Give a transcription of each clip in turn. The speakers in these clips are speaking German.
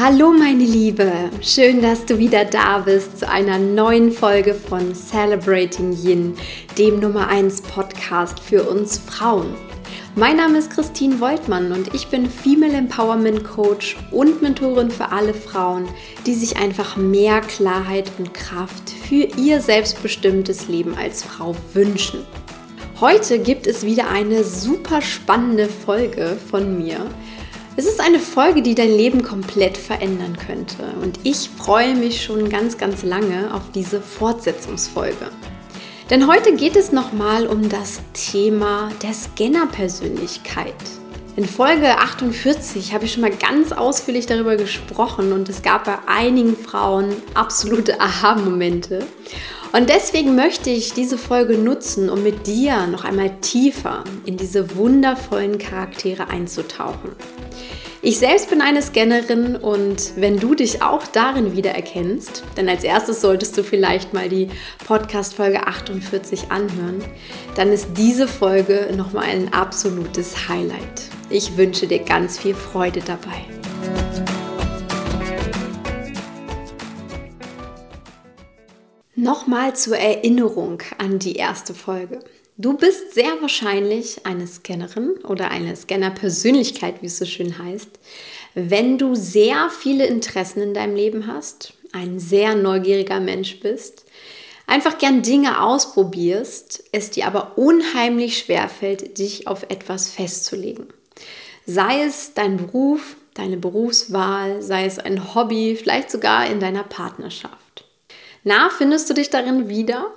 Hallo meine Liebe, schön, dass du wieder da bist zu einer neuen Folge von Celebrating Yin, dem Nummer 1 Podcast für uns Frauen. Mein Name ist Christine Woltmann und ich bin Female Empowerment Coach und Mentorin für alle Frauen, die sich einfach mehr Klarheit und Kraft für ihr selbstbestimmtes Leben als Frau wünschen. Heute gibt es wieder eine super spannende Folge von mir es ist eine Folge, die dein Leben komplett verändern könnte. Und ich freue mich schon ganz, ganz lange auf diese Fortsetzungsfolge. Denn heute geht es nochmal um das Thema der Scanner-Persönlichkeit. In Folge 48 habe ich schon mal ganz ausführlich darüber gesprochen und es gab bei einigen Frauen absolute Aha-Momente. Und deswegen möchte ich diese Folge nutzen, um mit dir noch einmal tiefer in diese wundervollen Charaktere einzutauchen. Ich selbst bin eine Scannerin und wenn du dich auch darin wiedererkennst, denn als erstes solltest du vielleicht mal die Podcast Folge 48 anhören, dann ist diese Folge nochmal ein absolutes Highlight. Ich wünsche dir ganz viel Freude dabei. Nochmal zur Erinnerung an die erste Folge. Du bist sehr wahrscheinlich eine Scannerin oder eine Scanner-Persönlichkeit, wie es so schön heißt, wenn du sehr viele Interessen in deinem Leben hast, ein sehr neugieriger Mensch bist, einfach gern Dinge ausprobierst, es dir aber unheimlich schwer fällt, dich auf etwas festzulegen. Sei es dein Beruf, deine Berufswahl, sei es ein Hobby, vielleicht sogar in deiner Partnerschaft. Na, findest du dich darin wieder?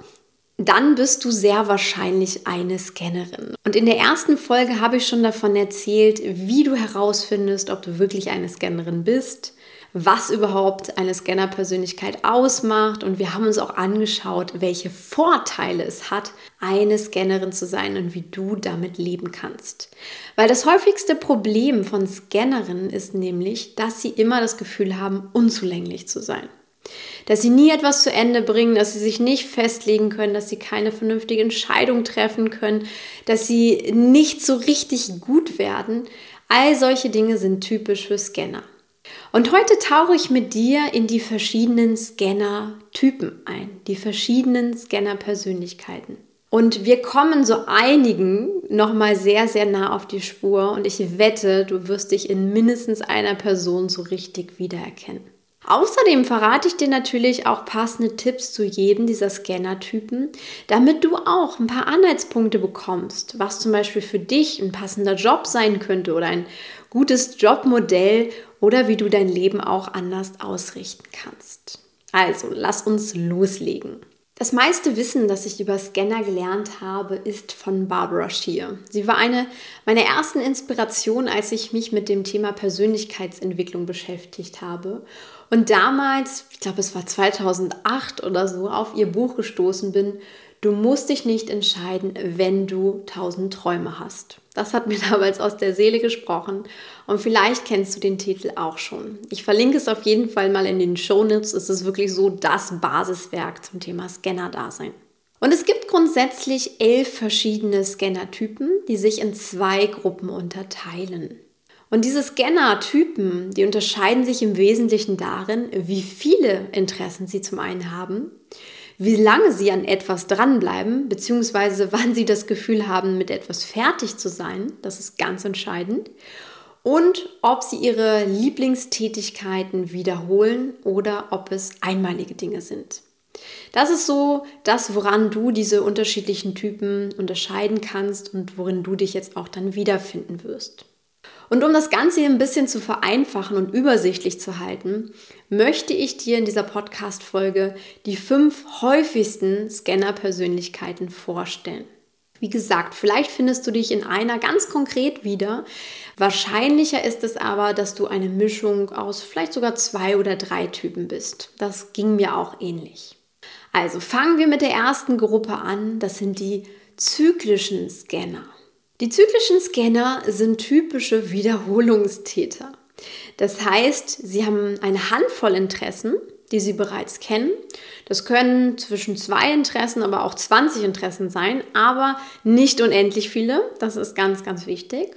dann bist du sehr wahrscheinlich eine Scannerin. Und in der ersten Folge habe ich schon davon erzählt, wie du herausfindest, ob du wirklich eine Scannerin bist, was überhaupt eine Scanner-Persönlichkeit ausmacht. Und wir haben uns auch angeschaut, welche Vorteile es hat, eine Scannerin zu sein und wie du damit leben kannst. Weil das häufigste Problem von Scannerinnen ist nämlich, dass sie immer das Gefühl haben, unzulänglich zu sein dass sie nie etwas zu Ende bringen, dass sie sich nicht festlegen können, dass sie keine vernünftige Entscheidung treffen können, dass sie nicht so richtig gut werden. All solche Dinge sind typisch für Scanner. Und heute tauche ich mit dir in die verschiedenen Scanner-Typen ein, die verschiedenen Scanner-Persönlichkeiten. Und wir kommen so einigen nochmal sehr, sehr nah auf die Spur und ich wette, du wirst dich in mindestens einer Person so richtig wiedererkennen. Außerdem verrate ich dir natürlich auch passende Tipps zu jedem dieser Scanner-Typen, damit du auch ein paar Anhaltspunkte bekommst, was zum Beispiel für dich ein passender Job sein könnte oder ein gutes Jobmodell oder wie du dein Leben auch anders ausrichten kannst. Also, lass uns loslegen. Das meiste Wissen, das ich über Scanner gelernt habe, ist von Barbara Shear. Sie war eine meiner ersten Inspirationen, als ich mich mit dem Thema Persönlichkeitsentwicklung beschäftigt habe und damals, ich glaube es war 2008 oder so, auf ihr Buch gestoßen bin, Du musst dich nicht entscheiden, wenn du tausend Träume hast. Das hat mir damals aus der Seele gesprochen und vielleicht kennst du den Titel auch schon. Ich verlinke es auf jeden Fall mal in den Shownotes. Es ist wirklich so das Basiswerk zum Thema Scanner-Dasein. Und es gibt grundsätzlich elf verschiedene Scanner-Typen, die sich in zwei Gruppen unterteilen. Und diese Scanner-Typen, die unterscheiden sich im Wesentlichen darin, wie viele Interessen sie zum einen haben, wie lange sie an etwas dranbleiben, beziehungsweise wann sie das Gefühl haben, mit etwas fertig zu sein, das ist ganz entscheidend, und ob sie ihre Lieblingstätigkeiten wiederholen oder ob es einmalige Dinge sind. Das ist so das, woran du diese unterschiedlichen Typen unterscheiden kannst und worin du dich jetzt auch dann wiederfinden wirst. Und um das Ganze hier ein bisschen zu vereinfachen und übersichtlich zu halten, möchte ich dir in dieser Podcast-Folge die fünf häufigsten Scanner-Persönlichkeiten vorstellen. Wie gesagt, vielleicht findest du dich in einer ganz konkret wieder. Wahrscheinlicher ist es aber, dass du eine Mischung aus vielleicht sogar zwei oder drei Typen bist. Das ging mir auch ähnlich. Also fangen wir mit der ersten Gruppe an. Das sind die zyklischen Scanner. Die zyklischen Scanner sind typische Wiederholungstäter. Das heißt, sie haben eine Handvoll Interessen, die sie bereits kennen. Das können zwischen zwei Interessen, aber auch 20 Interessen sein, aber nicht unendlich viele. Das ist ganz, ganz wichtig.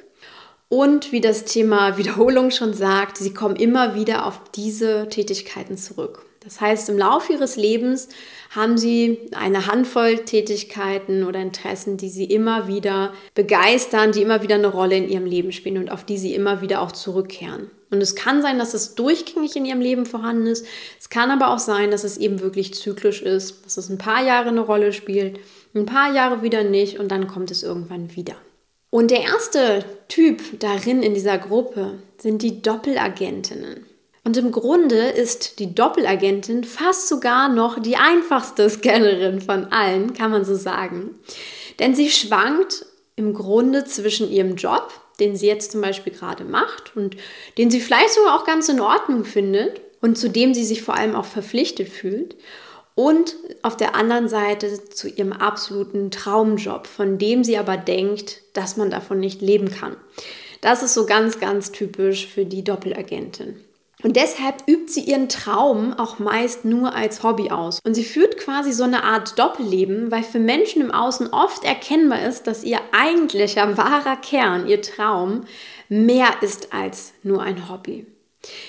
Und wie das Thema Wiederholung schon sagt, sie kommen immer wieder auf diese Tätigkeiten zurück. Das heißt, im Laufe ihres Lebens haben sie eine Handvoll Tätigkeiten oder Interessen, die sie immer wieder begeistern, die immer wieder eine Rolle in ihrem Leben spielen und auf die sie immer wieder auch zurückkehren. Und es kann sein, dass es durchgängig in ihrem Leben vorhanden ist. Es kann aber auch sein, dass es eben wirklich zyklisch ist, dass es ein paar Jahre eine Rolle spielt, ein paar Jahre wieder nicht und dann kommt es irgendwann wieder. Und der erste Typ darin in dieser Gruppe sind die Doppelagentinnen. Und im Grunde ist die Doppelagentin fast sogar noch die einfachste Scannerin von allen, kann man so sagen. Denn sie schwankt im Grunde zwischen ihrem Job, den sie jetzt zum Beispiel gerade macht und den sie vielleicht sogar auch ganz in Ordnung findet und zu dem sie sich vor allem auch verpflichtet fühlt, und auf der anderen Seite zu ihrem absoluten Traumjob, von dem sie aber denkt, dass man davon nicht leben kann. Das ist so ganz, ganz typisch für die Doppelagentin. Und deshalb übt sie ihren Traum auch meist nur als Hobby aus. Und sie führt quasi so eine Art Doppelleben, weil für Menschen im Außen oft erkennbar ist, dass ihr eigentlicher, wahrer Kern, ihr Traum, mehr ist als nur ein Hobby.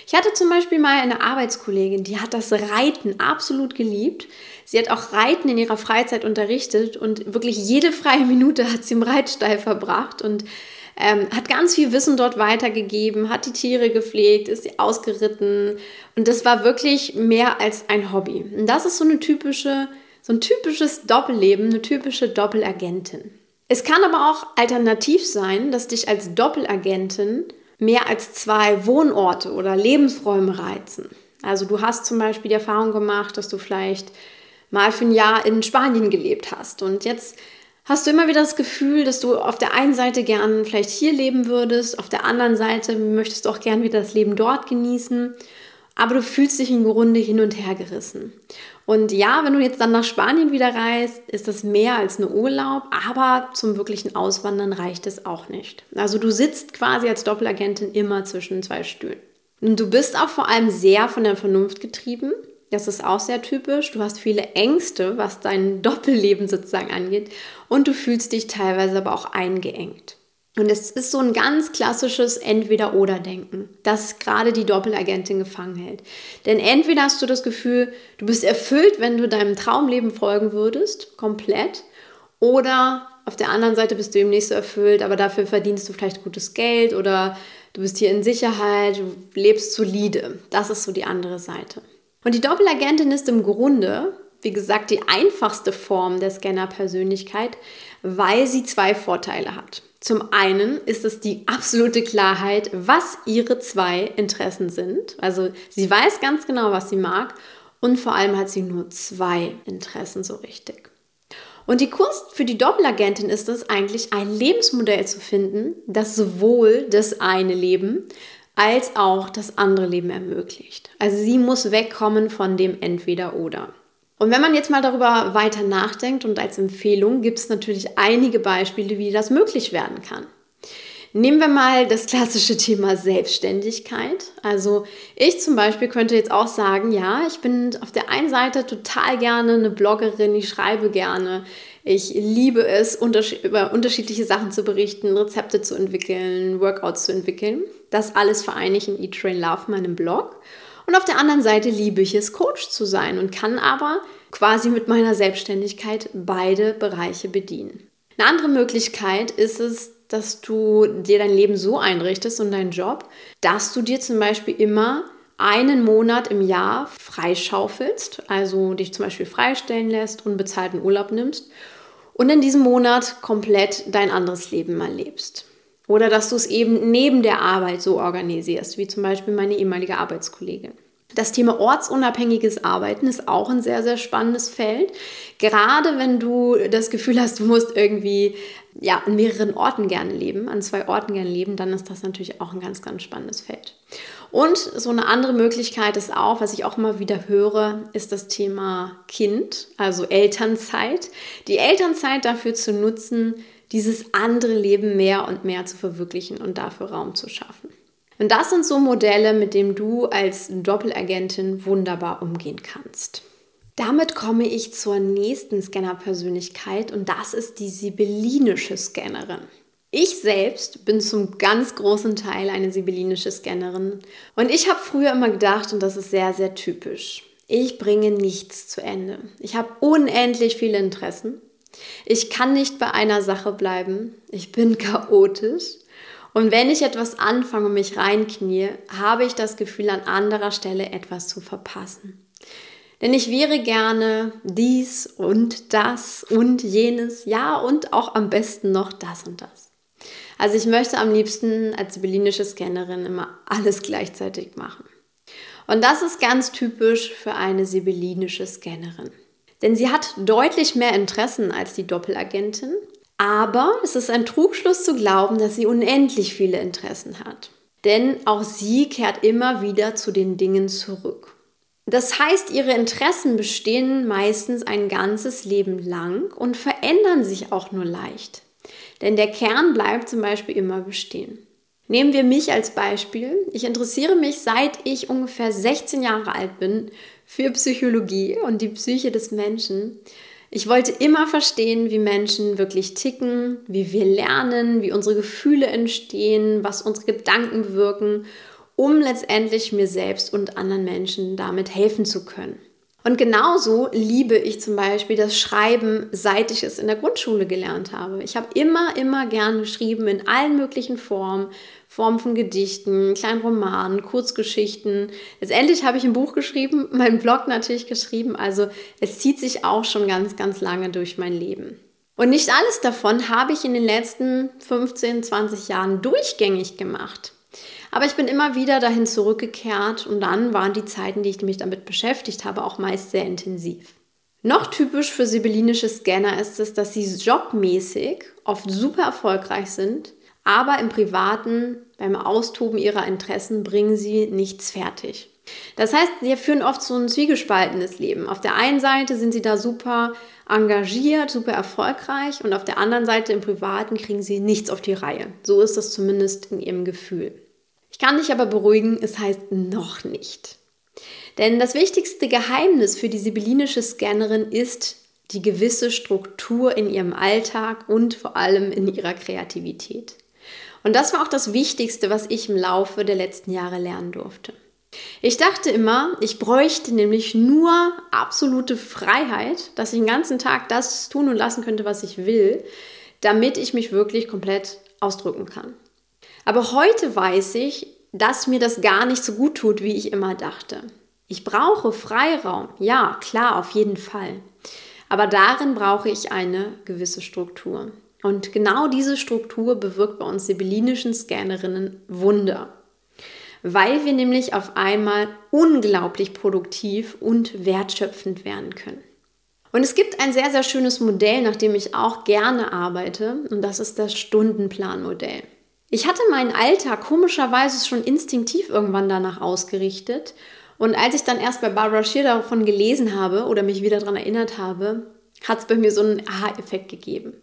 Ich hatte zum Beispiel mal eine Arbeitskollegin, die hat das Reiten absolut geliebt. Sie hat auch Reiten in ihrer Freizeit unterrichtet und wirklich jede freie Minute hat sie im Reitstall verbracht und ähm, hat ganz viel Wissen dort weitergegeben, hat die Tiere gepflegt, ist sie ausgeritten und das war wirklich mehr als ein Hobby. Und das ist so eine typische, so ein typisches Doppelleben, eine typische Doppelagentin. Es kann aber auch alternativ sein, dass dich als Doppelagentin mehr als zwei Wohnorte oder Lebensräume reizen. Also du hast zum Beispiel die Erfahrung gemacht, dass du vielleicht mal für ein Jahr in Spanien gelebt hast und jetzt Hast du immer wieder das Gefühl, dass du auf der einen Seite gern vielleicht hier leben würdest, auf der anderen Seite möchtest du auch gern wieder das Leben dort genießen, aber du fühlst dich im Grunde hin und her gerissen. Und ja, wenn du jetzt dann nach Spanien wieder reist, ist das mehr als ein Urlaub, aber zum wirklichen Auswandern reicht es auch nicht. Also du sitzt quasi als Doppelagentin immer zwischen zwei Stühlen. Und du bist auch vor allem sehr von der Vernunft getrieben. Das ist auch sehr typisch. Du hast viele Ängste, was dein Doppelleben sozusagen angeht. Und du fühlst dich teilweise aber auch eingeengt. Und es ist so ein ganz klassisches Entweder-Oder-Denken, das gerade die Doppelagentin gefangen hält. Denn entweder hast du das Gefühl, du bist erfüllt, wenn du deinem Traumleben folgen würdest, komplett, oder auf der anderen Seite bist du eben nicht so erfüllt, aber dafür verdienst du vielleicht gutes Geld oder du bist hier in Sicherheit, du lebst solide. Das ist so die andere Seite. Und die Doppelagentin ist im Grunde, wie gesagt, die einfachste Form der Scanner-Persönlichkeit, weil sie zwei Vorteile hat. Zum einen ist es die absolute Klarheit, was ihre zwei Interessen sind. Also sie weiß ganz genau, was sie mag und vor allem hat sie nur zwei Interessen so richtig. Und die Kunst für die Doppelagentin ist es eigentlich, ein Lebensmodell zu finden, das sowohl das eine Leben als auch das andere Leben ermöglicht. Also sie muss wegkommen von dem Entweder-Oder. Und wenn man jetzt mal darüber weiter nachdenkt und als Empfehlung gibt es natürlich einige Beispiele, wie das möglich werden kann. Nehmen wir mal das klassische Thema Selbstständigkeit. Also ich zum Beispiel könnte jetzt auch sagen, ja, ich bin auf der einen Seite total gerne eine Bloggerin, ich schreibe gerne, ich liebe es, über unterschiedliche Sachen zu berichten, Rezepte zu entwickeln, Workouts zu entwickeln. Das alles vereine ich in Eat, Train, Love, meinem Blog. Und auf der anderen Seite liebe ich es, Coach zu sein und kann aber quasi mit meiner Selbstständigkeit beide Bereiche bedienen. Eine andere Möglichkeit ist es, dass du dir dein Leben so einrichtest und deinen Job, dass du dir zum Beispiel immer einen Monat im Jahr freischaufelst, also dich zum Beispiel freistellen lässt und bezahlten Urlaub nimmst und in diesem Monat komplett dein anderes Leben mal lebst. Oder dass du es eben neben der Arbeit so organisierst, wie zum Beispiel meine ehemalige Arbeitskollegin. Das Thema ortsunabhängiges Arbeiten ist auch ein sehr, sehr spannendes Feld. Gerade wenn du das Gefühl hast, du musst irgendwie ja, an mehreren Orten gerne leben, an zwei Orten gerne leben, dann ist das natürlich auch ein ganz, ganz spannendes Feld. Und so eine andere Möglichkeit ist auch, was ich auch immer wieder höre, ist das Thema Kind, also Elternzeit. Die Elternzeit dafür zu nutzen, dieses andere Leben mehr und mehr zu verwirklichen und dafür Raum zu schaffen. Und das sind so Modelle, mit denen du als Doppelagentin wunderbar umgehen kannst. Damit komme ich zur nächsten Scanner-Persönlichkeit und das ist die sibyllinische Scannerin. Ich selbst bin zum ganz großen Teil eine sibyllinische Scannerin und ich habe früher immer gedacht, und das ist sehr, sehr typisch, ich bringe nichts zu Ende. Ich habe unendlich viele Interessen. Ich kann nicht bei einer Sache bleiben. Ich bin chaotisch. Und wenn ich etwas anfange und mich reinknie, habe ich das Gefühl, an anderer Stelle etwas zu verpassen. Denn ich wäre gerne dies und das und jenes, ja und auch am besten noch das und das. Also ich möchte am liebsten als sibyllinische Scannerin immer alles gleichzeitig machen. Und das ist ganz typisch für eine sibyllinische Scannerin. Denn sie hat deutlich mehr Interessen als die Doppelagentin aber es ist ein Trugschluss zu glauben, dass sie unendlich viele Interessen hat. Denn auch sie kehrt immer wieder zu den Dingen zurück. Das heißt, ihre Interessen bestehen meistens ein ganzes Leben lang und verändern sich auch nur leicht. Denn der Kern bleibt zum Beispiel immer bestehen. Nehmen wir mich als Beispiel. Ich interessiere mich, seit ich ungefähr 16 Jahre alt bin, für Psychologie und die Psyche des Menschen. Ich wollte immer verstehen, wie Menschen wirklich ticken, wie wir lernen, wie unsere Gefühle entstehen, was unsere Gedanken bewirken, um letztendlich mir selbst und anderen Menschen damit helfen zu können. Und genauso liebe ich zum Beispiel das Schreiben, seit ich es in der Grundschule gelernt habe. Ich habe immer, immer gern geschrieben in allen möglichen Formen, Form von Gedichten, kleinen Romanen, Kurzgeschichten. Letztendlich habe ich ein Buch geschrieben, meinen Blog natürlich geschrieben. Also es zieht sich auch schon ganz, ganz lange durch mein Leben. Und nicht alles davon habe ich in den letzten 15, 20 Jahren durchgängig gemacht. Aber ich bin immer wieder dahin zurückgekehrt und dann waren die Zeiten, die ich mich damit beschäftigt habe, auch meist sehr intensiv. Noch typisch für sibyllinische Scanner ist es, dass sie jobmäßig oft super erfolgreich sind, aber im Privaten, beim Austoben ihrer Interessen, bringen sie nichts fertig. Das heißt, sie führen oft so ein zwiegespaltenes Leben. Auf der einen Seite sind sie da super engagiert, super erfolgreich und auf der anderen Seite im Privaten kriegen sie nichts auf die Reihe. So ist das zumindest in ihrem Gefühl. Ich kann dich aber beruhigen, es heißt noch nicht. Denn das wichtigste Geheimnis für die sibyllinische Scannerin ist die gewisse Struktur in ihrem Alltag und vor allem in ihrer Kreativität. Und das war auch das Wichtigste, was ich im Laufe der letzten Jahre lernen durfte. Ich dachte immer, ich bräuchte nämlich nur absolute Freiheit, dass ich den ganzen Tag das tun und lassen könnte, was ich will, damit ich mich wirklich komplett ausdrücken kann. Aber heute weiß ich, dass mir das gar nicht so gut tut, wie ich immer dachte. Ich brauche Freiraum, ja, klar, auf jeden Fall. Aber darin brauche ich eine gewisse Struktur. Und genau diese Struktur bewirkt bei uns sibyllinischen Scannerinnen Wunder, weil wir nämlich auf einmal unglaublich produktiv und wertschöpfend werden können. Und es gibt ein sehr, sehr schönes Modell, nach dem ich auch gerne arbeite, und das ist das Stundenplanmodell. Ich hatte meinen Alltag komischerweise schon instinktiv irgendwann danach ausgerichtet. Und als ich dann erst bei Barbara Scheer davon gelesen habe oder mich wieder daran erinnert habe, hat es bei mir so einen Aha-Effekt gegeben.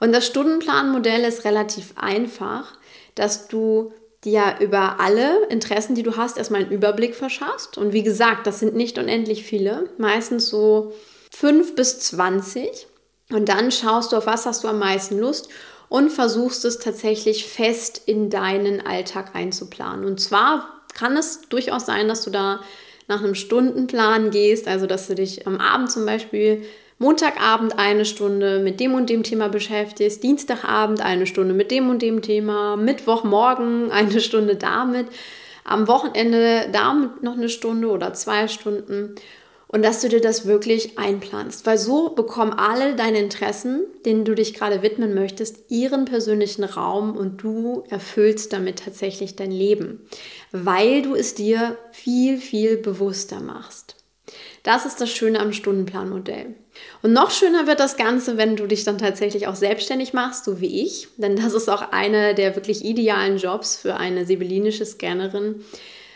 Und das Stundenplanmodell ist relativ einfach, dass du dir über alle Interessen, die du hast, erstmal einen Überblick verschaffst. Und wie gesagt, das sind nicht unendlich viele, meistens so fünf bis zwanzig. Und dann schaust du, auf was hast du am meisten Lust und versuchst es tatsächlich fest in deinen Alltag einzuplanen. Und zwar kann es durchaus sein, dass du da nach einem Stundenplan gehst, also dass du dich am Abend zum Beispiel Montagabend eine Stunde mit dem und dem Thema beschäftigst, Dienstagabend eine Stunde mit dem und dem Thema, Mittwochmorgen eine Stunde damit, am Wochenende damit noch eine Stunde oder zwei Stunden und dass du dir das wirklich einplanst, weil so bekommen alle deine Interessen, denen du dich gerade widmen möchtest, ihren persönlichen Raum und du erfüllst damit tatsächlich dein Leben, weil du es dir viel, viel bewusster machst. Das ist das Schöne am Stundenplanmodell. Und noch schöner wird das Ganze, wenn du dich dann tatsächlich auch selbstständig machst, so wie ich. Denn das ist auch einer der wirklich idealen Jobs für eine sibyllinische Scannerin.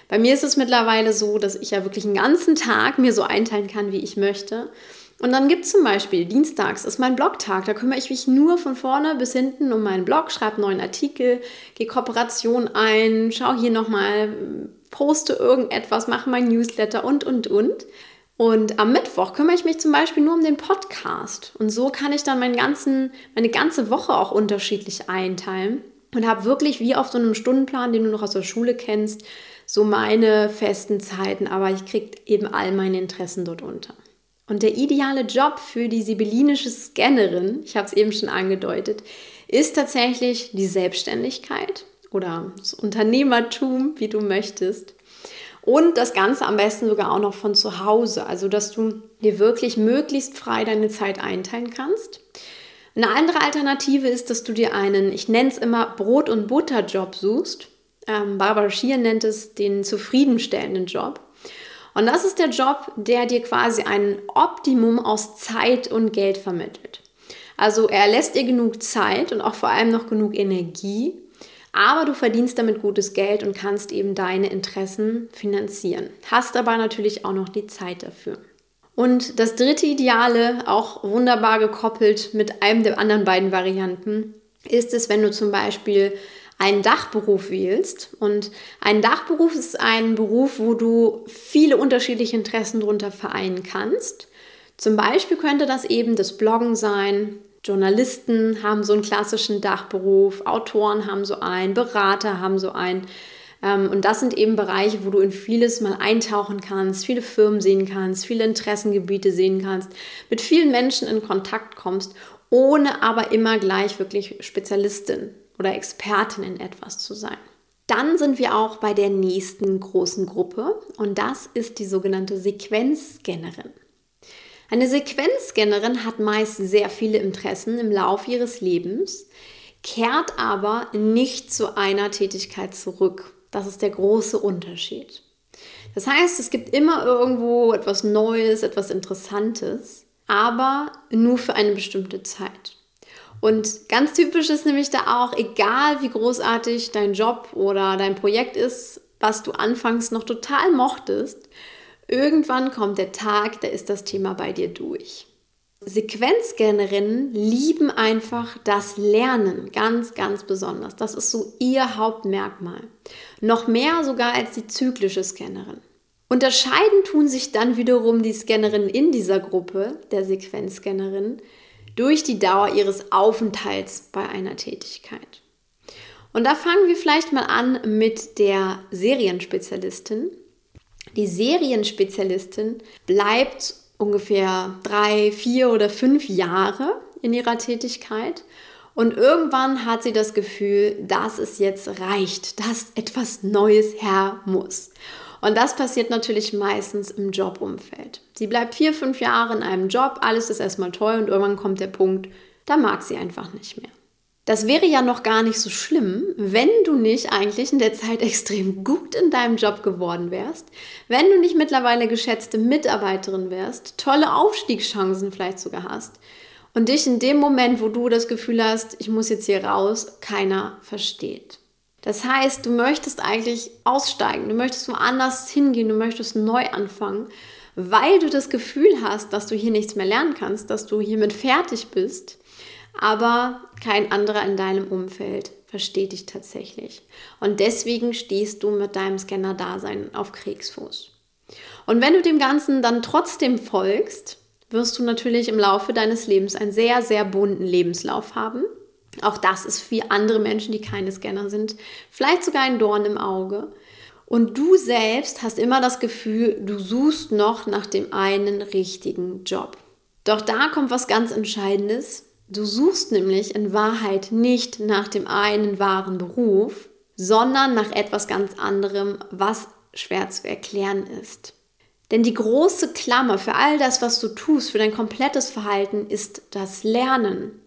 Bei mir ist es mittlerweile so, dass ich ja wirklich einen ganzen Tag mir so einteilen kann, wie ich möchte. Und dann gibt es zum Beispiel Dienstags ist mein Blogtag. Da kümmere ich mich nur von vorne bis hinten um meinen Blog, schreibe neuen Artikel, gehe Kooperation ein, schaue hier nochmal, poste irgendetwas, mache mein Newsletter und, und, und. Und am Mittwoch kümmere ich mich zum Beispiel nur um den Podcast. Und so kann ich dann meinen ganzen, meine ganze Woche auch unterschiedlich einteilen und habe wirklich wie auf so einem Stundenplan, den du noch aus der Schule kennst, so meine festen Zeiten, aber ich kriege eben all meine Interessen dort unter. Und der ideale Job für die sibyllinische Scannerin, ich habe es eben schon angedeutet, ist tatsächlich die Selbstständigkeit oder das Unternehmertum, wie du möchtest. Und das Ganze am besten sogar auch noch von zu Hause, also dass du dir wirklich möglichst frei deine Zeit einteilen kannst. Eine andere Alternative ist, dass du dir einen, ich nenne es immer Brot- und Butterjob suchst. Ähm, Barbara Schier nennt es den zufriedenstellenden Job. Und das ist der Job, der dir quasi ein Optimum aus Zeit und Geld vermittelt. Also er lässt dir genug Zeit und auch vor allem noch genug Energie, aber du verdienst damit gutes Geld und kannst eben deine Interessen finanzieren. Hast aber natürlich auch noch die Zeit dafür. Und das dritte Ideale, auch wunderbar gekoppelt mit einem der anderen beiden Varianten, ist es, wenn du zum Beispiel einen Dachberuf wählst. Und ein Dachberuf ist ein Beruf, wo du viele unterschiedliche Interessen darunter vereinen kannst. Zum Beispiel könnte das eben das Bloggen sein, Journalisten haben so einen klassischen Dachberuf, Autoren haben so einen, Berater haben so einen. Ähm, und das sind eben Bereiche, wo du in vieles mal eintauchen kannst, viele Firmen sehen kannst, viele Interessengebiete sehen kannst, mit vielen Menschen in Kontakt kommst, ohne aber immer gleich wirklich Spezialistin oder Expertin in etwas zu sein. Dann sind wir auch bei der nächsten großen Gruppe und das ist die sogenannte Sequenzscannerin. Eine Sequenzscannerin hat meist sehr viele Interessen im Laufe ihres Lebens, kehrt aber nicht zu einer Tätigkeit zurück. Das ist der große Unterschied. Das heißt, es gibt immer irgendwo etwas Neues, etwas Interessantes, aber nur für eine bestimmte Zeit. Und ganz typisch ist nämlich da auch, egal wie großartig dein Job oder dein Projekt ist, was du anfangs noch total mochtest, Irgendwann kommt der Tag, da ist das Thema bei dir durch. Sequenzscannerinnen lieben einfach das Lernen ganz, ganz besonders. Das ist so ihr Hauptmerkmal. Noch mehr sogar als die zyklische Scannerin. Unterscheiden tun sich dann wiederum die Scannerinnen in dieser Gruppe, der Sequenzscannerin, durch die Dauer ihres Aufenthalts bei einer Tätigkeit. Und da fangen wir vielleicht mal an mit der Serienspezialistin. Die Serienspezialistin bleibt ungefähr drei, vier oder fünf Jahre in ihrer Tätigkeit und irgendwann hat sie das Gefühl, dass es jetzt reicht, dass etwas Neues her muss. Und das passiert natürlich meistens im Jobumfeld. Sie bleibt vier, fünf Jahre in einem Job, alles ist erstmal toll und irgendwann kommt der Punkt, da mag sie einfach nicht mehr. Das wäre ja noch gar nicht so schlimm, wenn du nicht eigentlich in der Zeit extrem gut in deinem Job geworden wärst, wenn du nicht mittlerweile geschätzte Mitarbeiterin wärst, tolle Aufstiegschancen vielleicht sogar hast und dich in dem Moment, wo du das Gefühl hast, ich muss jetzt hier raus, keiner versteht. Das heißt, du möchtest eigentlich aussteigen, du möchtest woanders hingehen, du möchtest neu anfangen, weil du das Gefühl hast, dass du hier nichts mehr lernen kannst, dass du hiermit fertig bist aber kein anderer in deinem Umfeld versteht dich tatsächlich. Und deswegen stehst du mit deinem Scanner-Dasein auf Kriegsfuß. Und wenn du dem Ganzen dann trotzdem folgst, wirst du natürlich im Laufe deines Lebens einen sehr, sehr bunten Lebenslauf haben. Auch das ist für andere Menschen, die keine Scanner sind, vielleicht sogar ein Dorn im Auge. Und du selbst hast immer das Gefühl, du suchst noch nach dem einen richtigen Job. Doch da kommt was ganz Entscheidendes. Du suchst nämlich in Wahrheit nicht nach dem einen wahren Beruf, sondern nach etwas ganz anderem, was schwer zu erklären ist. Denn die große Klammer für all das, was du tust, für dein komplettes Verhalten, ist das Lernen,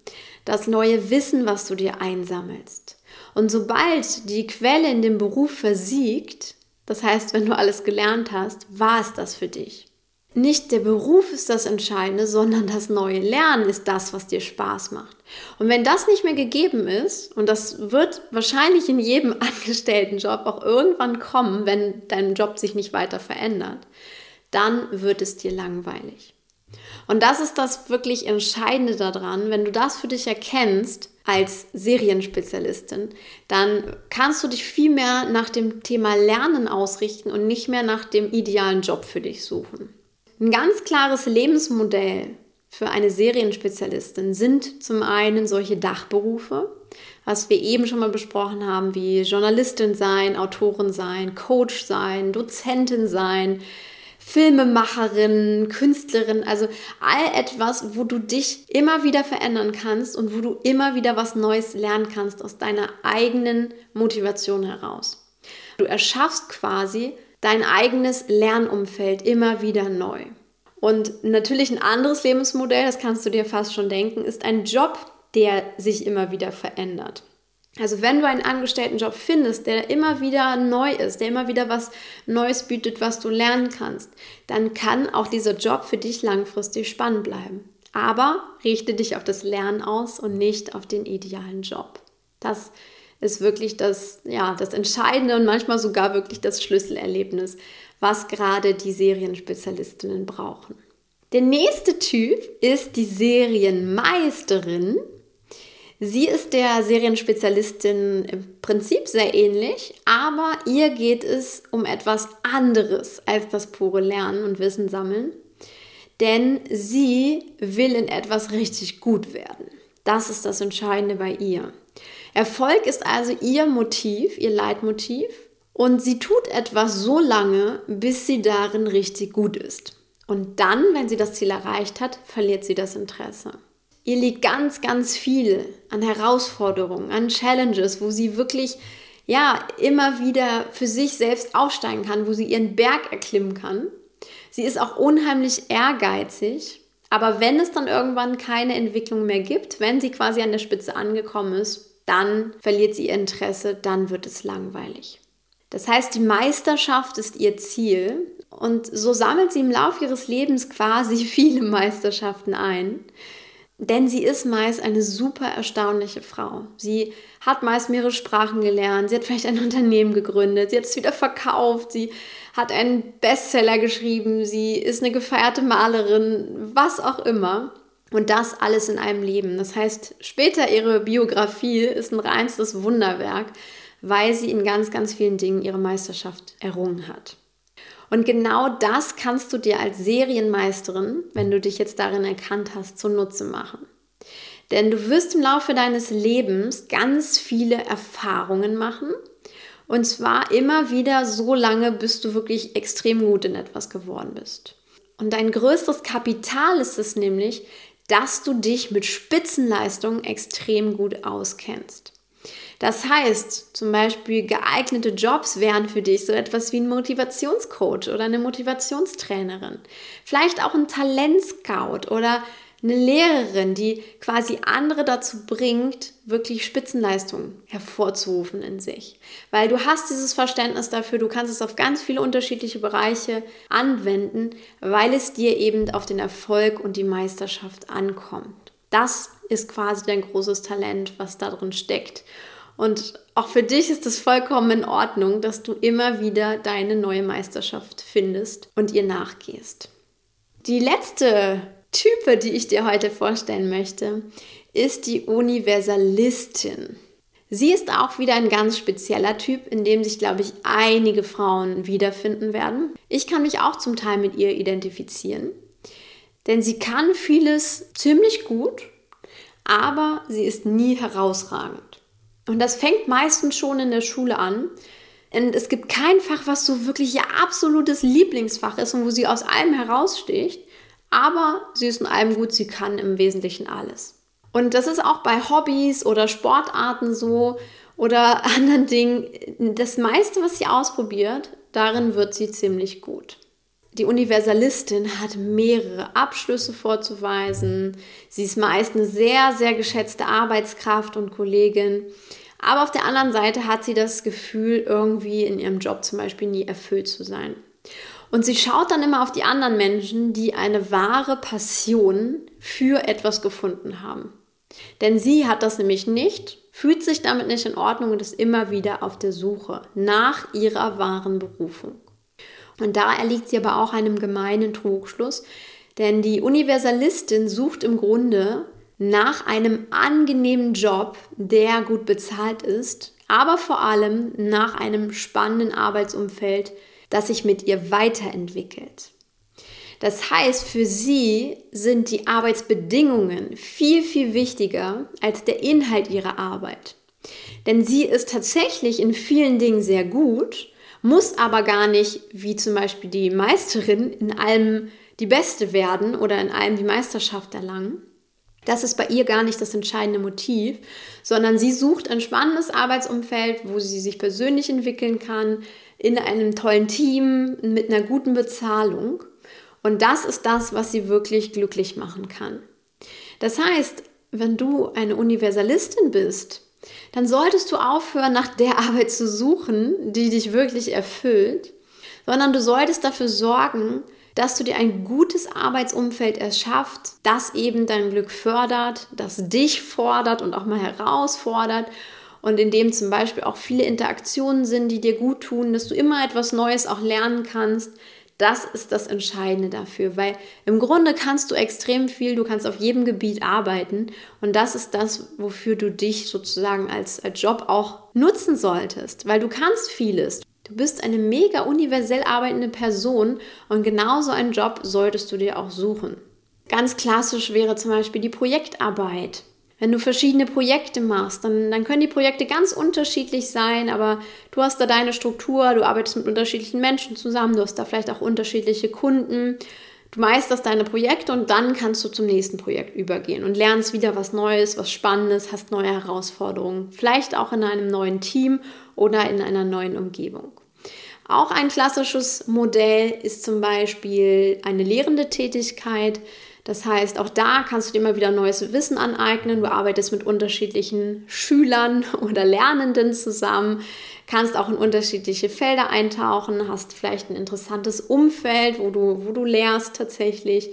das neue Wissen, was du dir einsammelst. Und sobald die Quelle in dem Beruf versiegt, das heißt, wenn du alles gelernt hast, war es das für dich. Nicht der Beruf ist das Entscheidende, sondern das neue Lernen ist das, was dir Spaß macht. Und wenn das nicht mehr gegeben ist, und das wird wahrscheinlich in jedem Angestelltenjob auch irgendwann kommen, wenn dein Job sich nicht weiter verändert, dann wird es dir langweilig. Und das ist das wirklich Entscheidende daran, wenn du das für dich erkennst als Serienspezialistin, dann kannst du dich viel mehr nach dem Thema Lernen ausrichten und nicht mehr nach dem idealen Job für dich suchen. Ein ganz klares Lebensmodell für eine Serienspezialistin sind zum einen solche Dachberufe, was wir eben schon mal besprochen haben, wie Journalistin sein, Autorin sein, Coach sein, Dozentin sein, Filmemacherin, Künstlerin, also all etwas, wo du dich immer wieder verändern kannst und wo du immer wieder was Neues lernen kannst aus deiner eigenen Motivation heraus. Du erschaffst quasi dein eigenes Lernumfeld immer wieder neu. Und natürlich ein anderes Lebensmodell, das kannst du dir fast schon denken, ist ein Job, der sich immer wieder verändert. Also wenn du einen Angestelltenjob findest, der immer wieder neu ist, der immer wieder was Neues bietet, was du lernen kannst, dann kann auch dieser Job für dich langfristig spannend bleiben. Aber richte dich auf das Lernen aus und nicht auf den idealen Job. Das ist wirklich das, ja, das Entscheidende und manchmal sogar wirklich das Schlüsselerlebnis, was gerade die Serienspezialistinnen brauchen. Der nächste Typ ist die Serienmeisterin. Sie ist der Serienspezialistin im Prinzip sehr ähnlich, aber ihr geht es um etwas anderes als das pure Lernen und Wissen sammeln. Denn sie will in etwas richtig gut werden. Das ist das Entscheidende bei ihr. Erfolg ist also ihr Motiv, ihr Leitmotiv. Und sie tut etwas so lange, bis sie darin richtig gut ist. Und dann, wenn sie das Ziel erreicht hat, verliert sie das Interesse. Ihr liegt ganz, ganz viel an Herausforderungen, an Challenges, wo sie wirklich ja immer wieder für sich selbst aufsteigen kann, wo sie ihren Berg erklimmen kann. Sie ist auch unheimlich ehrgeizig, aber wenn es dann irgendwann keine Entwicklung mehr gibt, wenn sie quasi an der Spitze angekommen ist, dann verliert sie ihr Interesse, dann wird es langweilig. Das heißt, die Meisterschaft ist ihr Ziel und so sammelt sie im Laufe ihres Lebens quasi viele Meisterschaften ein. Denn sie ist meist eine super erstaunliche Frau. Sie hat meist mehrere Sprachen gelernt, sie hat vielleicht ein Unternehmen gegründet, sie hat es wieder verkauft, sie hat einen Bestseller geschrieben, sie ist eine gefeierte Malerin, was auch immer. Und das alles in einem Leben. Das heißt, später ihre Biografie ist ein reinstes Wunderwerk, weil sie in ganz, ganz vielen Dingen ihre Meisterschaft errungen hat. Und genau das kannst du dir als Serienmeisterin, wenn du dich jetzt darin erkannt hast, zunutze machen. Denn du wirst im Laufe deines Lebens ganz viele Erfahrungen machen. Und zwar immer wieder so lange, bis du wirklich extrem gut in etwas geworden bist. Und dein größtes Kapital ist es nämlich, dass du dich mit Spitzenleistungen extrem gut auskennst. Das heißt, zum Beispiel geeignete Jobs wären für dich so etwas wie ein Motivationscoach oder eine Motivationstrainerin. Vielleicht auch ein Talentscout oder eine Lehrerin, die quasi andere dazu bringt, wirklich Spitzenleistungen hervorzurufen in sich. Weil du hast dieses Verständnis dafür, du kannst es auf ganz viele unterschiedliche Bereiche anwenden, weil es dir eben auf den Erfolg und die Meisterschaft ankommt. Das ist quasi dein großes Talent, was da drin steckt. Und auch für dich ist es vollkommen in Ordnung, dass du immer wieder deine neue Meisterschaft findest und ihr nachgehst. Die letzte Type, die ich dir heute vorstellen möchte, ist die Universalistin. Sie ist auch wieder ein ganz spezieller Typ, in dem sich, glaube ich, einige Frauen wiederfinden werden. Ich kann mich auch zum Teil mit ihr identifizieren, denn sie kann vieles ziemlich gut, aber sie ist nie herausragend. Und das fängt meistens schon in der Schule an. Und es gibt kein Fach, was so wirklich ihr absolutes Lieblingsfach ist und wo sie aus allem heraussticht. Aber sie ist in allem gut, sie kann im Wesentlichen alles. Und das ist auch bei Hobbys oder Sportarten so oder anderen Dingen. Das meiste, was sie ausprobiert, darin wird sie ziemlich gut. Die Universalistin hat mehrere Abschlüsse vorzuweisen. Sie ist meist eine sehr, sehr geschätzte Arbeitskraft und Kollegin. Aber auf der anderen Seite hat sie das Gefühl, irgendwie in ihrem Job zum Beispiel nie erfüllt zu sein. Und sie schaut dann immer auf die anderen Menschen, die eine wahre Passion für etwas gefunden haben. Denn sie hat das nämlich nicht, fühlt sich damit nicht in Ordnung und ist immer wieder auf der Suche nach ihrer wahren Berufung. Und da erliegt sie aber auch einem gemeinen Trugschluss, denn die Universalistin sucht im Grunde nach einem angenehmen Job, der gut bezahlt ist, aber vor allem nach einem spannenden Arbeitsumfeld, das sich mit ihr weiterentwickelt. Das heißt, für sie sind die Arbeitsbedingungen viel, viel wichtiger als der Inhalt ihrer Arbeit. Denn sie ist tatsächlich in vielen Dingen sehr gut, muss aber gar nicht, wie zum Beispiel die Meisterin, in allem die Beste werden oder in allem die Meisterschaft erlangen. Das ist bei ihr gar nicht das entscheidende Motiv, sondern sie sucht ein spannendes Arbeitsumfeld, wo sie sich persönlich entwickeln kann, in einem tollen Team, mit einer guten Bezahlung. Und das ist das, was sie wirklich glücklich machen kann. Das heißt, wenn du eine Universalistin bist, dann solltest du aufhören, nach der Arbeit zu suchen, die dich wirklich erfüllt, sondern du solltest dafür sorgen, dass du dir ein gutes Arbeitsumfeld erschafft, das eben dein Glück fördert, das dich fordert und auch mal herausfordert und in dem zum Beispiel auch viele Interaktionen sind, die dir gut tun, dass du immer etwas Neues auch lernen kannst. Das ist das Entscheidende dafür, weil im Grunde kannst du extrem viel, du kannst auf jedem Gebiet arbeiten und das ist das, wofür du dich sozusagen als, als Job auch nutzen solltest, weil du kannst vieles. Du bist eine mega universell arbeitende Person und genauso einen Job solltest du dir auch suchen. Ganz klassisch wäre zum Beispiel die Projektarbeit. Wenn du verschiedene Projekte machst, dann, dann können die Projekte ganz unterschiedlich sein, aber du hast da deine Struktur, du arbeitest mit unterschiedlichen Menschen zusammen, du hast da vielleicht auch unterschiedliche Kunden. Du meisterst deine Projekte und dann kannst du zum nächsten Projekt übergehen und lernst wieder was Neues, was Spannendes, hast neue Herausforderungen, vielleicht auch in einem neuen Team oder in einer neuen Umgebung. Auch ein klassisches Modell ist zum Beispiel eine lehrende Tätigkeit. Das heißt, auch da kannst du dir immer wieder neues Wissen aneignen. Du arbeitest mit unterschiedlichen Schülern oder Lernenden zusammen, kannst auch in unterschiedliche Felder eintauchen, hast vielleicht ein interessantes Umfeld, wo du, wo du lehrst tatsächlich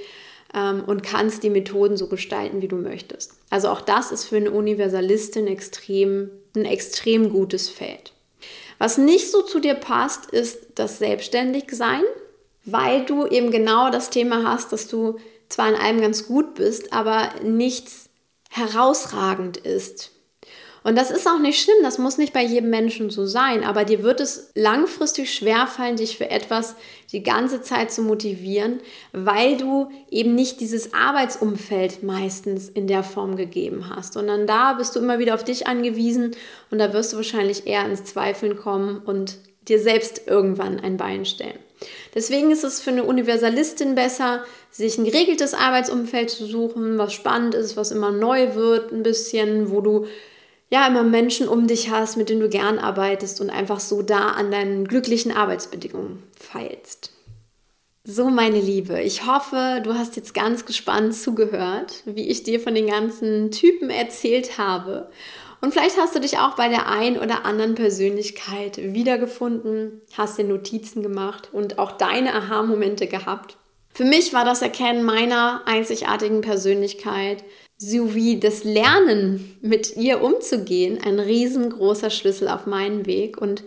ähm, und kannst die Methoden so gestalten, wie du möchtest. Also auch das ist für eine Universalistin extrem, ein extrem gutes Feld. Was nicht so zu dir passt, ist das Selbstständigsein, weil du eben genau das Thema hast, dass du zwar in allem ganz gut bist, aber nichts herausragend ist. Und das ist auch nicht schlimm, das muss nicht bei jedem Menschen so sein, aber dir wird es langfristig schwerfallen, dich für etwas die ganze Zeit zu motivieren, weil du eben nicht dieses Arbeitsumfeld meistens in der Form gegeben hast, sondern da bist du immer wieder auf dich angewiesen und da wirst du wahrscheinlich eher ins Zweifeln kommen und dir selbst irgendwann ein Bein stellen. Deswegen ist es für eine Universalistin besser, sich ein geregeltes Arbeitsumfeld zu suchen, was spannend ist, was immer neu wird, ein bisschen, wo du ja immer Menschen um dich hast, mit denen du gern arbeitest und einfach so da an deinen glücklichen Arbeitsbedingungen feilst. So, meine Liebe, ich hoffe, du hast jetzt ganz gespannt zugehört, wie ich dir von den ganzen Typen erzählt habe. Und vielleicht hast du dich auch bei der ein oder anderen Persönlichkeit wiedergefunden, hast dir Notizen gemacht und auch deine Aha-Momente gehabt. Für mich war das Erkennen meiner einzigartigen Persönlichkeit sowie das Lernen mit ihr umzugehen ein riesengroßer Schlüssel auf meinen Weg. Und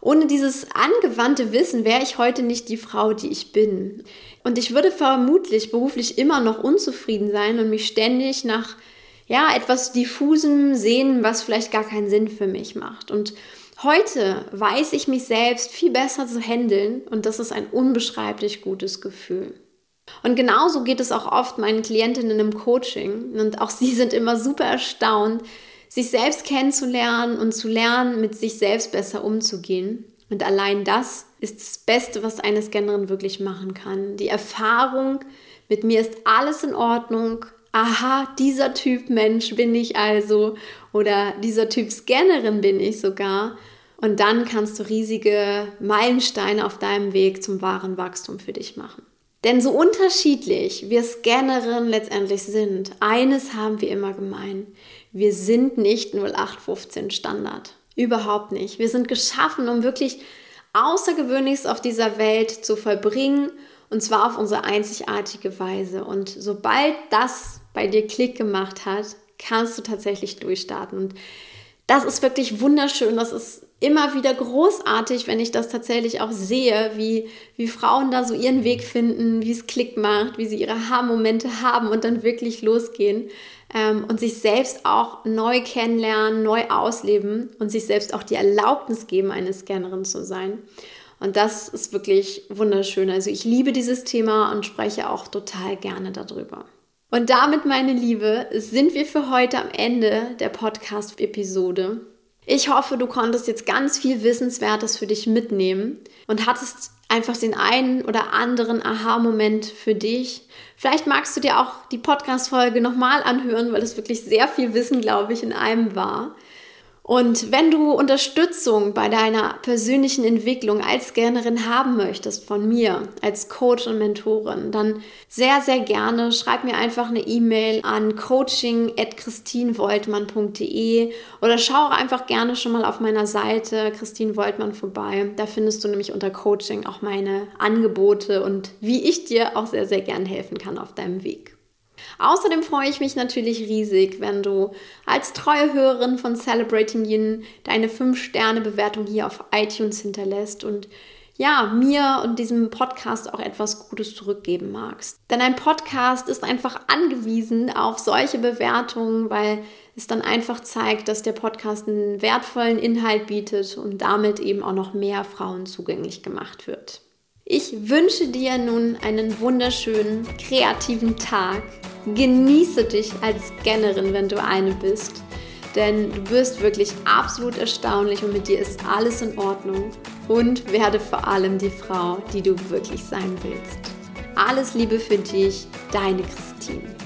ohne dieses angewandte Wissen wäre ich heute nicht die Frau, die ich bin. Und ich würde vermutlich beruflich immer noch unzufrieden sein und mich ständig nach ja, etwas diffusem sehen, was vielleicht gar keinen Sinn für mich macht. Und heute weiß ich mich selbst viel besser zu handeln und das ist ein unbeschreiblich gutes Gefühl. Und genauso geht es auch oft meinen Klientinnen im Coaching. Und auch sie sind immer super erstaunt, sich selbst kennenzulernen und zu lernen, mit sich selbst besser umzugehen. Und allein das ist das Beste, was eine Scannerin wirklich machen kann. Die Erfahrung, mit mir ist alles in Ordnung. Aha, dieser Typ Mensch bin ich also. Oder dieser Typ Scannerin bin ich sogar. Und dann kannst du riesige Meilensteine auf deinem Weg zum wahren Wachstum für dich machen. Denn so unterschiedlich wir Scannerinnen letztendlich sind, eines haben wir immer gemein. Wir sind nicht 0815 Standard. Überhaupt nicht. Wir sind geschaffen, um wirklich Außergewöhnliches auf dieser Welt zu vollbringen und zwar auf unsere einzigartige Weise. Und sobald das bei dir Klick gemacht hat, kannst du tatsächlich durchstarten. Und das ist wirklich wunderschön. Das ist immer wieder großartig, wenn ich das tatsächlich auch sehe, wie, wie Frauen da so ihren Weg finden, wie es Klick macht, wie sie ihre Haarmomente haben und dann wirklich losgehen ähm, und sich selbst auch neu kennenlernen, neu ausleben und sich selbst auch die Erlaubnis geben, eine Scannerin zu sein. Und das ist wirklich wunderschön. Also ich liebe dieses Thema und spreche auch total gerne darüber. Und damit, meine Liebe, sind wir für heute am Ende der Podcast-Episode. Ich hoffe, du konntest jetzt ganz viel Wissenswertes für dich mitnehmen und hattest einfach den einen oder anderen Aha-Moment für dich. Vielleicht magst du dir auch die Podcast-Folge nochmal anhören, weil es wirklich sehr viel Wissen, glaube ich, in einem war. Und wenn du Unterstützung bei deiner persönlichen Entwicklung als Scannerin haben möchtest von mir als Coach und Mentorin, dann sehr, sehr gerne schreib mir einfach eine E-Mail an coaching.christinvoltmann.de oder schau einfach gerne schon mal auf meiner Seite Christine Woltmann vorbei. Da findest du nämlich unter Coaching auch meine Angebote und wie ich dir auch sehr, sehr gern helfen kann auf deinem Weg. Außerdem freue ich mich natürlich riesig, wenn du als treue Hörerin von Celebrating Yin deine 5-Sterne-Bewertung hier auf iTunes hinterlässt und ja, mir und diesem Podcast auch etwas Gutes zurückgeben magst. Denn ein Podcast ist einfach angewiesen auf solche Bewertungen, weil es dann einfach zeigt, dass der Podcast einen wertvollen Inhalt bietet und damit eben auch noch mehr Frauen zugänglich gemacht wird. Ich wünsche dir nun einen wunderschönen, kreativen Tag. Genieße dich als Scannerin, wenn du eine bist. Denn du wirst wirklich absolut erstaunlich und mit dir ist alles in Ordnung. Und werde vor allem die Frau, die du wirklich sein willst. Alles Liebe für dich, deine Christine.